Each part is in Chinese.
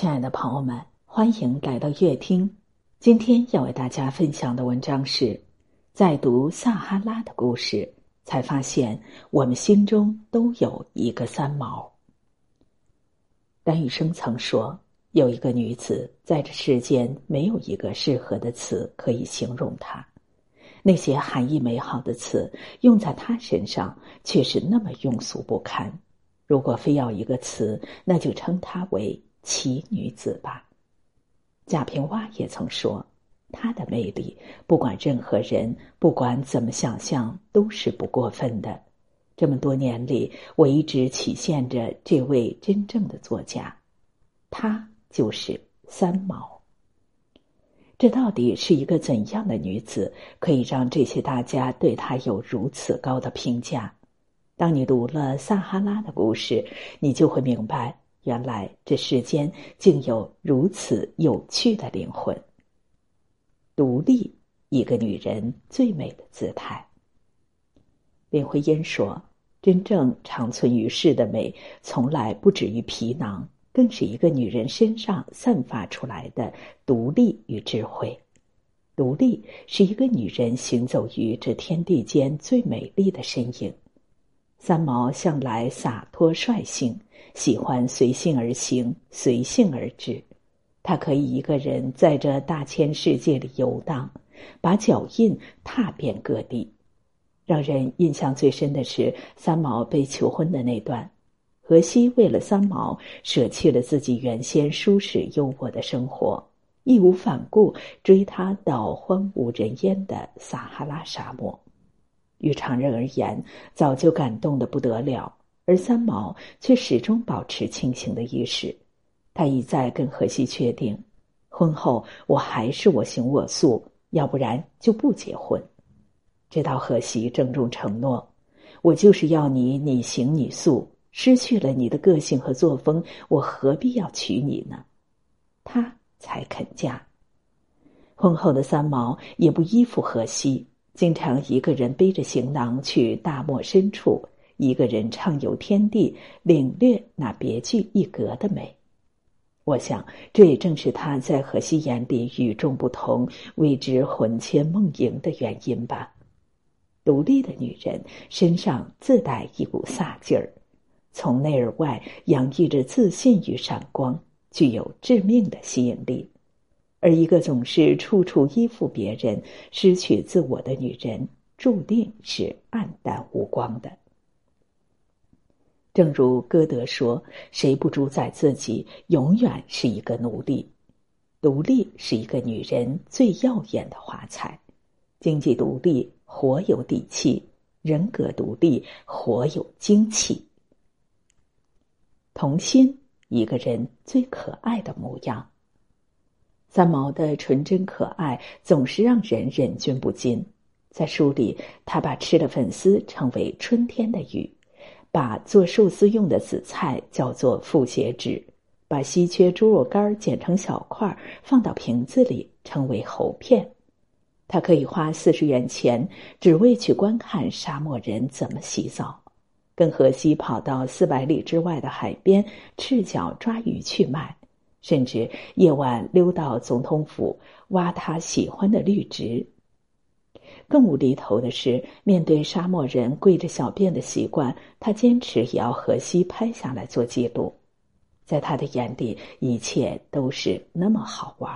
亲爱的朋友们，欢迎来到乐听。今天要为大家分享的文章是：在读撒哈拉的故事，才发现我们心中都有一个三毛。丹羽生曾说，有一个女子，在这世间没有一个适合的词可以形容她。那些含义美好的词，用在她身上却是那么庸俗不堪。如果非要一个词，那就称她为。奇女子吧，贾平凹也曾说，她的魅力，不管任何人，不管怎么想象，都是不过分的。这么多年里，我一直体现着这位真正的作家，她就是三毛。这到底是一个怎样的女子，可以让这些大家对她有如此高的评价？当你读了撒哈拉的故事，你就会明白。原来这世间竟有如此有趣的灵魂。独立，一个女人最美的姿态。林徽因说：“真正长存于世的美，从来不止于皮囊，更是一个女人身上散发出来的独立与智慧。独立是一个女人行走于这天地间最美丽的身影。”三毛向来洒脱率性，喜欢随性而行，随性而至。他可以一个人在这大千世界里游荡，把脚印踏遍各地。让人印象最深的是三毛被求婚的那段，荷西为了三毛舍弃了自己原先舒适优渥的生活，义无反顾追她到荒无人烟的撒哈拉沙漠。与常人而言，早就感动的不得了，而三毛却始终保持清醒的意识。他一再跟荷西确定，婚后我还是我行我素，要不然就不结婚。直到荷西郑重承诺：“我就是要你你行你素，失去了你的个性和作风，我何必要娶你呢？”他才肯嫁。婚后的三毛也不依附荷西。经常一个人背着行囊去大漠深处，一个人畅游天地，领略那别具一格的美。我想，这也正是他在荷西眼里与众不同、为之魂牵梦萦的原因吧。独立的女人身上自带一股飒劲儿，从内而外洋溢着自信与闪光，具有致命的吸引力。而一个总是处处依附别人、失去自我的女人，注定是黯淡无光的。正如歌德说：“谁不主宰自己，永远是一个奴隶。”独立是一个女人最耀眼的华彩，经济独立，活有底气；人格独立，活有精气。童心，一个人最可爱的模样。三毛的纯真可爱总是让人忍俊不禁。在书里，他把吃的粉丝称为“春天的雨”，把做寿司用的紫菜叫做“复写纸”，把稀缺猪肉干剪成小块放到瓶子里称为“喉片”。他可以花四十元钱，只为去观看沙漠人怎么洗澡，跟荷西跑到四百里之外的海边，赤脚抓鱼去卖。甚至夜晚溜到总统府挖他喜欢的绿植。更无厘头的是，面对沙漠人跪着小便的习惯，他坚持也要荷西拍下来做记录。在他的眼里，一切都是那么好玩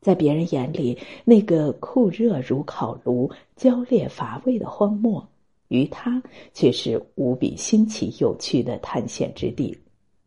在别人眼里，那个酷热如烤炉、焦烈乏味的荒漠，于他却是无比新奇有趣的探险之地。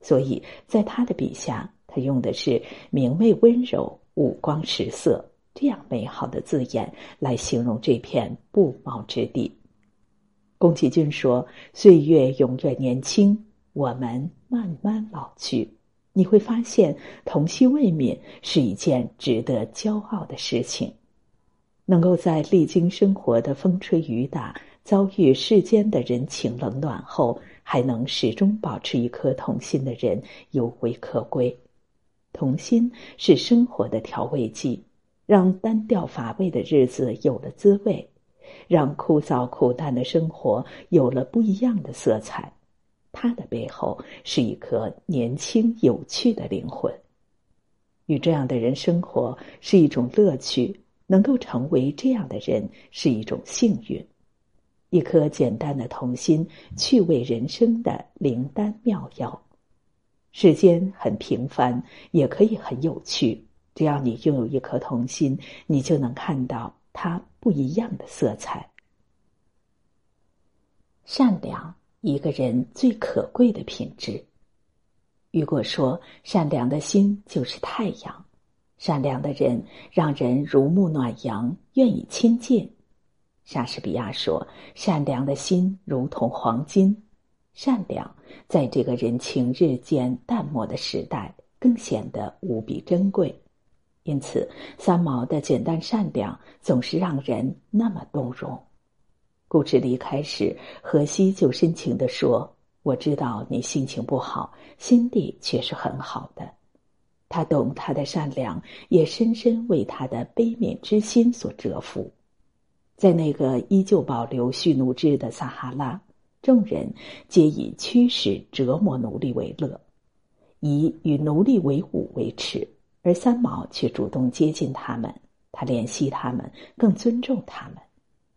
所以在他的笔下。他用的是明媚温柔、五光十色这样美好的字眼来形容这片不毛之地。宫崎骏说：“岁月永远年轻，我们慢慢老去。你会发现，童心未泯是一件值得骄傲的事情。能够在历经生活的风吹雨打、遭遇世间的人情冷暖后，还能始终保持一颗童心的人，尤为可贵。”童心是生活的调味剂，让单调乏味的日子有了滋味，让枯燥苦淡的生活有了不一样的色彩。它的背后是一颗年轻有趣的灵魂。与这样的人生活是一种乐趣，能够成为这样的人是一种幸运。一颗简单的童心，趣味人生的灵丹妙药。世间很平凡，也可以很有趣。只要你拥有一颗童心，你就能看到它不一样的色彩。善良，一个人最可贵的品质。雨果说：“善良的心就是太阳，善良的人让人如沐暖阳，愿意亲近。”莎士比亚说：“善良的心如同黄金，善良在这个人情日渐淡漠的时代，更显得无比珍贵。因此，三毛的简单善良总是让人那么动容。”故事离开时，荷西就深情地说：“我知道你心情不好，心地却是很好的。”他懂他的善良，也深深为他的悲悯之心所折服。在那个依旧保留蓄奴制的撒哈拉，众人皆以驱使、折磨奴隶为乐，以与奴隶为伍为耻，而三毛却主动接近他们，他怜惜他们，更尊重他们。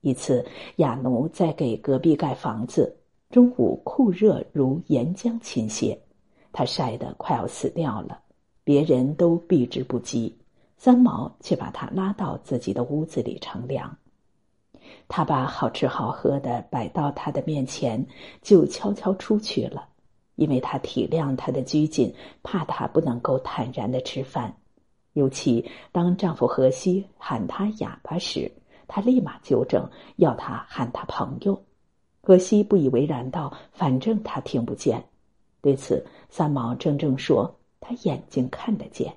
一次，亚奴在给隔壁盖房子，中午酷热如岩浆倾泻，他晒得快要死掉了，别人都避之不及，三毛却把他拉到自己的屋子里乘凉。他把好吃好喝的摆到他的面前，就悄悄出去了，因为他体谅他的拘谨，怕他不能够坦然的吃饭。尤其当丈夫荷西喊他哑巴时，他立马纠正，要他喊他朋友。荷西不以为然道：“反正他听不见。”对此，三毛怔怔说：“他眼睛看得见。”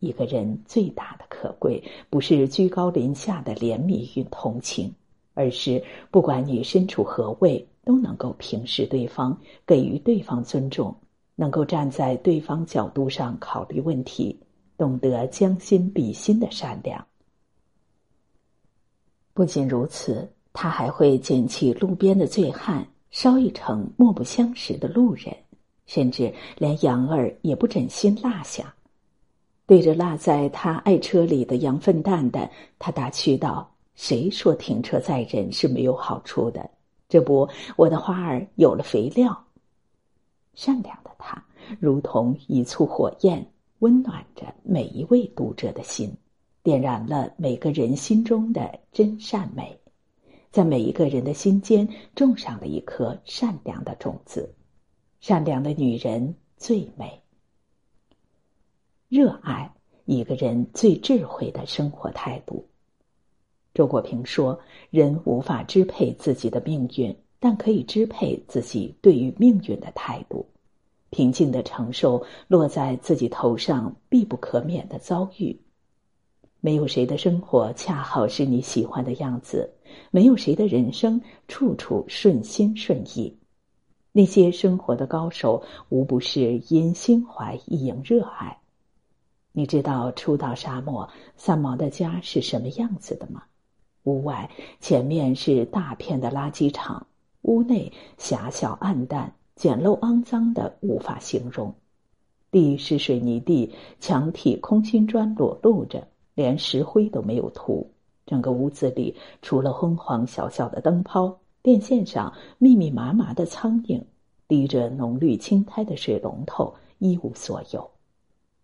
一个人最大的可贵，不是居高临下的怜悯与同情，而是不管你身处何位，都能够平视对方，给予对方尊重，能够站在对方角度上考虑问题，懂得将心比心的善良。不仅如此，他还会捡起路边的醉汉，捎一程莫不相识的路人，甚至连羊儿也不忍心落下。对着落在他爱车里的羊粪蛋蛋，他打趣道：“谁说停车载人是没有好处的？这不，我的花儿有了肥料。”善良的他，如同一簇火焰，温暖着每一位读者的心，点燃了每个人心中的真善美，在每一个人的心间种上了一颗善良的种子。善良的女人最美。热爱一个人最智慧的生活态度。周国平说：“人无法支配自己的命运，但可以支配自己对于命运的态度。平静的承受落在自己头上必不可免的遭遇。没有谁的生活恰好是你喜欢的样子，没有谁的人生处处顺心顺意。那些生活的高手，无不是因心怀一营热爱。”你知道初到沙漠，三毛的家是什么样子的吗？屋外前面是大片的垃圾场，屋内狭小暗淡、简陋肮脏的无法形容。地是水泥地，墙体空心砖裸露着，连石灰都没有涂。整个屋子里除了昏黄小小的灯泡，电线上密密麻麻的苍蝇，滴着浓绿青苔的水龙头，一无所有。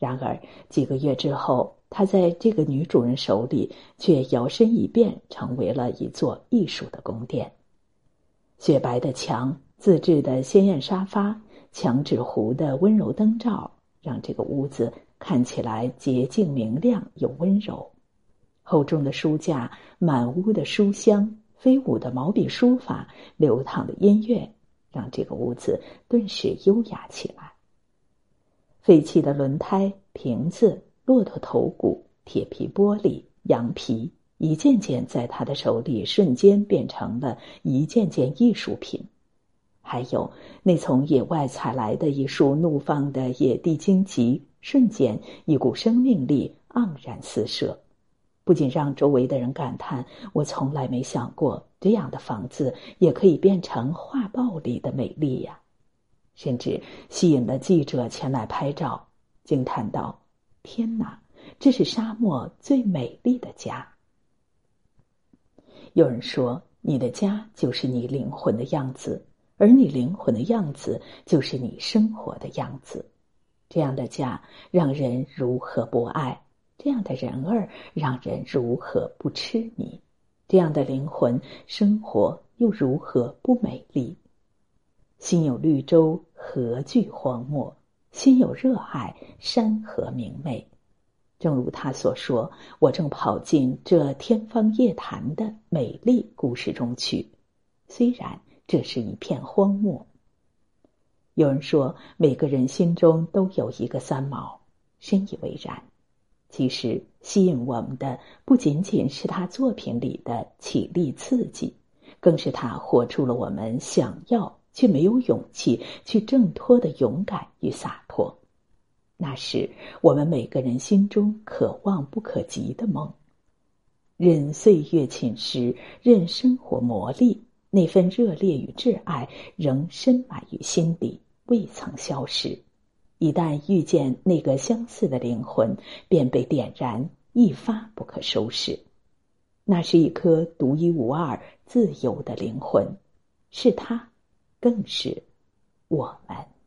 然而几个月之后，他在这个女主人手里却摇身一变，成为了一座艺术的宫殿。雪白的墙、自制的鲜艳沙发、墙纸糊的温柔灯罩，让这个屋子看起来洁净明亮又温柔。厚重的书架、满屋的书香、飞舞的毛笔书法、流淌的音乐，让这个屋子顿时优雅起来。废弃的轮胎、瓶子、骆驼头骨、铁皮玻璃、羊皮，一件件在他的手里瞬间变成了一件件艺术品。还有那从野外采来的一束怒放的野地荆棘，瞬间一股生命力盎然四射，不仅让周围的人感叹：“我从来没想过这样的房子也可以变成画报里的美丽呀。”甚至吸引了记者前来拍照，惊叹道：“天哪，这是沙漠最美丽的家。有人说，你的家就是你灵魂的样子，而你灵魂的样子就是你生活的样子。这样的家让人如何不爱？这样的人儿让人如何不痴迷？这样的灵魂生活又如何不美丽？心有绿洲，何惧荒漠？心有热爱，山河明媚。正如他所说：“我正跑进这天方夜谭的美丽故事中去，虽然这是一片荒漠。”有人说，每个人心中都有一个三毛，深以为然。其实，吸引我们的不仅仅是他作品里的绮丽刺激，更是他活出了我们想要却没有勇气去挣脱的勇敢与洒脱。那是我们每个人心中可望不可及的梦。任岁月侵蚀，任生活磨砺，那份热烈与挚爱仍深埋于心底，未曾消失。一旦遇见那个相似的灵魂，便被点燃，一发不可收拾。那是一颗独一无二、自由的灵魂，是他，更是我们。